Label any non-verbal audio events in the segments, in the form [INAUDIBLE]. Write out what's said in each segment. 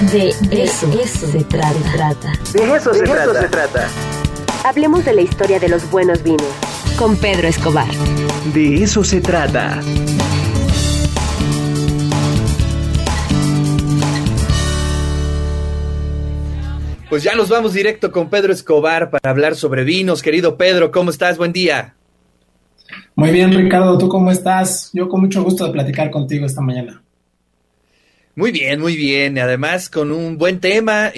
De eso, se trata. De eso, se, trata. se trata. Hablemos de la historia de los buenos vinos. Con Pedro Escobar. De eso se trata. Pues ya nos vamos directo con Pedro Escobar para hablar sobre vinos. Querido Pedro, ¿cómo estás? Buen día. Muy bien, Ricardo, ¿tú cómo estás? Yo con mucho gusto de platicar contigo esta mañana. Muy bien, muy bien. Además, con un buen tema.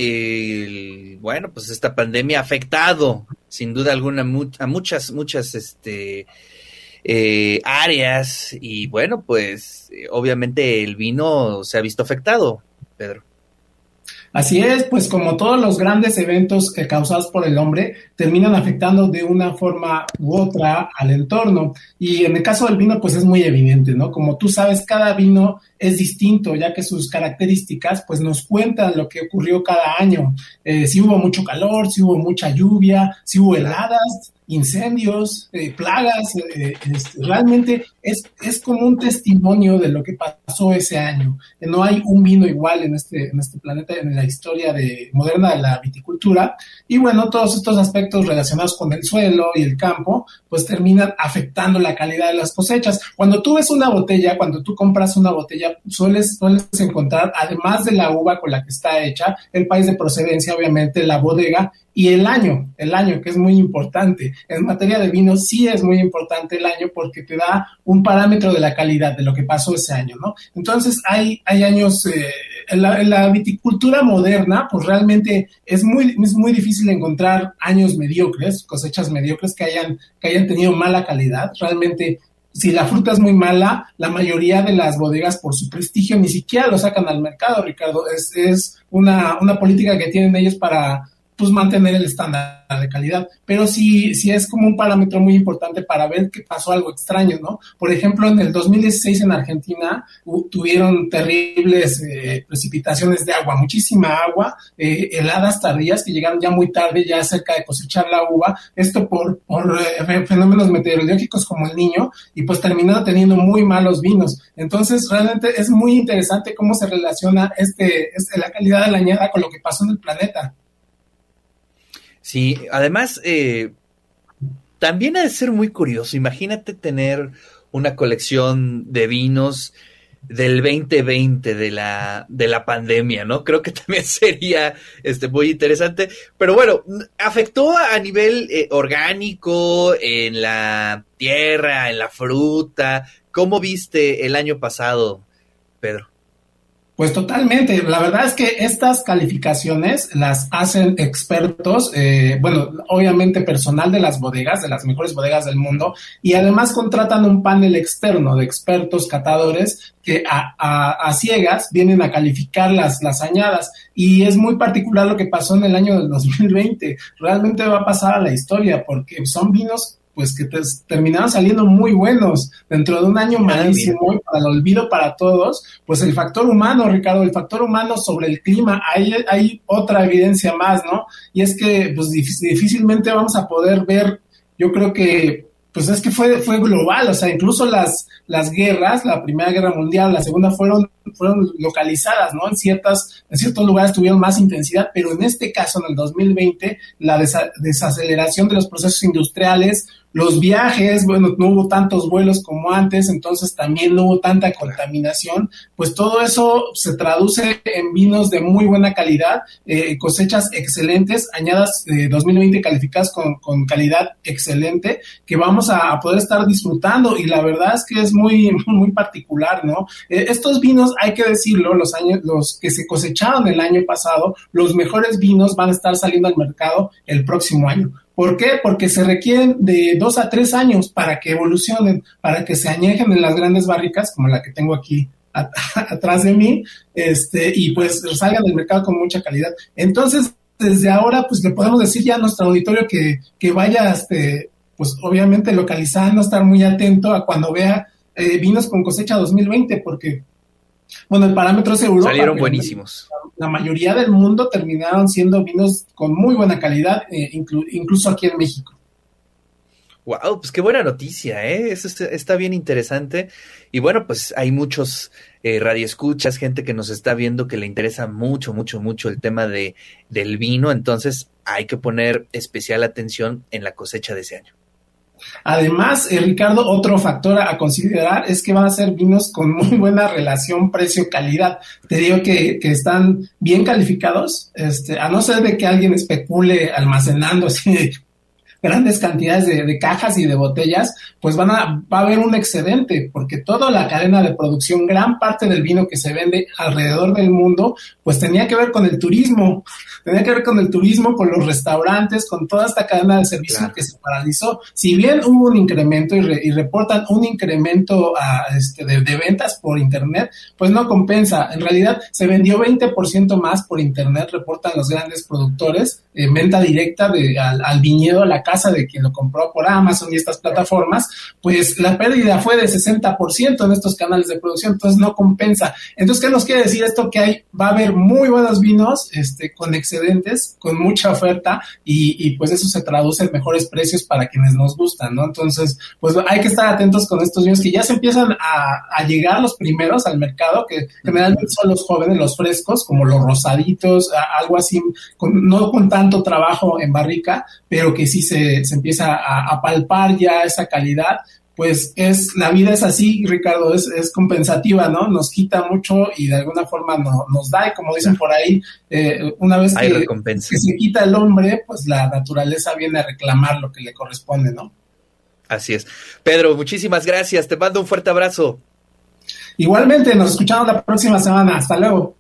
bueno, pues esta pandemia ha afectado, sin duda alguna, a muchas, muchas este, eh, áreas. Y bueno, pues obviamente el vino se ha visto afectado, Pedro. Así es, pues como todos los grandes eventos causados por el hombre, terminan afectando de una forma u otra al entorno. Y en el caso del vino, pues es muy evidente, ¿no? Como tú sabes, cada vino es distinto, ya que sus características, pues nos cuentan lo que ocurrió cada año. Eh, si hubo mucho calor, si hubo mucha lluvia, si hubo heladas, incendios, eh, plagas, eh, realmente es, es como un testimonio de lo que pasó ese año. No hay un vino igual en este, en este planeta, en la historia de, moderna de la viticultura. Y bueno, todos estos aspectos relacionados con el suelo y el campo, pues terminan afectando la calidad de las cosechas. Cuando tú ves una botella, cuando tú compras una botella, sueles, sueles encontrar, además de la uva con la que está hecha, el país de procedencia, obviamente, la bodega y el año, el año que es muy importante. En materia de vino sí es muy importante el año porque te da parámetro de la calidad de lo que pasó ese año, ¿no? Entonces hay, hay años, eh, en, la, viticultura moderna, pues realmente es muy, es muy difícil encontrar años mediocres, cosechas mediocres que hayan, que hayan tenido mala calidad. Realmente si la fruta es muy mala, la mayoría de las bodegas por su prestigio ni siquiera lo sacan al mercado, Ricardo. Es, es una, una política que tienen ellos para pues mantener el estándar de calidad. Pero sí, sí es como un parámetro muy importante para ver que pasó algo extraño, ¿no? Por ejemplo, en el 2016 en Argentina tuvieron terribles eh, precipitaciones de agua, muchísima agua, eh, heladas tardías que llegaron ya muy tarde, ya cerca de cosechar la uva, esto por, eh, fenómenos meteorológicos como el niño, y pues terminaron teniendo muy malos vinos. Entonces, realmente es muy interesante cómo se relaciona este, este la calidad de la añada con lo que pasó en el planeta. Sí, además, eh, también ha de ser muy curioso. Imagínate tener una colección de vinos del 2020 de la de la pandemia, ¿no? Creo que [LAUGHS] también sería este muy interesante, pero bueno, afectó a nivel eh, orgánico en la tierra, en la fruta. ¿Cómo viste el año pasado, Pedro? Pues totalmente. La verdad es que estas calificaciones las hacen expertos, eh, bueno, obviamente personal de las bodegas, de las mejores bodegas del mundo, y además contratan un panel externo de expertos catadores que a, ciegas vienen a calificar las, las añadas. Y es muy particular lo que pasó en el año del 2020. Realmente va a pasar a la historia porque son vinos pues que terminaron saliendo muy buenos dentro de un año ah, malísimo y para el olvido para todos, pues el factor humano, Ricardo, el factor humano sobre el clima, hay, hay otra evidencia más, ¿no? Y es que pues difícilmente vamos a poder ver, yo creo que pues es que fue, fue global, o sea, incluso las, las guerras, la Primera Guerra Mundial, la Segunda fueron, fueron localizadas, ¿no? En ciertas, en ciertos lugares tuvieron más intensidad, pero en este caso, en el 2020, la desaceleración de los procesos industriales, los viajes, bueno, no hubo tantos vuelos como antes, entonces también no hubo tanta contaminación, pues todo eso se traduce en vinos de muy buena calidad, eh, cosechas excelentes, añadas eh, 2020 calificadas con, con, calidad excelente, que vamos a, poder estar disfrutando y la verdad es que es muy, [LAUGHS] muy particular, ¿no? Eh, estos vinos, hay que decirlo, los años, los que se cosecharon el año pasado, los mejores vinos van a estar saliendo al mercado el próximo año. ¿Por qué? Porque se requieren de dos a tres años para que evolucionen, para que se añejen en las grandes barricas, como la que tengo aquí [LAUGHS] atrás de mí, este, y pues salgan del mercado con mucha calidad. Entonces, desde ahora, pues le podemos decir ya a nuestro auditorio que, que vaya, este, pues obviamente localizando, estar muy atento a cuando vea eh, vinos con cosecha 2020, porque bueno, el parámetro es Europa. Salieron buenísimos. La, mayoría del mundo terminaron siendo vinos con muy buena calidad, eh, incluso aquí en México. Wow, pues qué buena noticia, ¿eh? Eso está, bien interesante. Y bueno, pues hay muchos eh, radioescuchas, gente que nos está viendo que le interesa mucho, mucho, mucho el tema de, del vino. Entonces hay que poner especial atención en la cosecha de ese año. Además, eh, Ricardo, otro factor a, considerar es que van a ser vinos con muy buena relación precio-calidad. Te digo que, están bien calificados, este, a no ser de que alguien especule almacenando así grandes cantidades de, cajas y de botellas, pues van a, va a haber un excedente, porque toda la cadena de producción, gran parte del vino que se vende alrededor del mundo, pues tenía que ver con el turismo, tenía que ver con el turismo, con los restaurantes, con toda esta cadena de servicio que se paralizó. Si bien hubo un incremento y, reportan un incremento a, este, de, ventas por Internet, pues no compensa. En realidad se vendió 20% más por Internet, reportan los grandes productores, en venta directa de, al, al viñedo, a la casa de quien lo compró por Amazon y estas plataformas, pues la pérdida fue de 60% en estos canales de producción, entonces no compensa. Entonces, ¿qué nos quiere decir esto? Que hay, va a haber muy buenos vinos este, con excedentes, con mucha oferta y, y pues eso se traduce en mejores precios para quienes nos gustan, ¿no? Entonces, pues hay que estar atentos con estos vinos que ya se empiezan a, a llegar los primeros al mercado, que generalmente son los jóvenes, los frescos, como los rosaditos, algo así, no con tanto trabajo en barrica, pero que sí se se, empieza a, palpar ya esa calidad, pues es, la vida es así, Ricardo, es, es compensativa, ¿no? Nos quita mucho y de alguna forma no, nos da, y como dicen por ahí, eh, una vez que, que, se quita el hombre, pues la naturaleza viene a reclamar lo que le corresponde, ¿no? Así es. Pedro, muchísimas gracias, te mando un fuerte abrazo. Igualmente, nos escuchamos la próxima semana, hasta luego.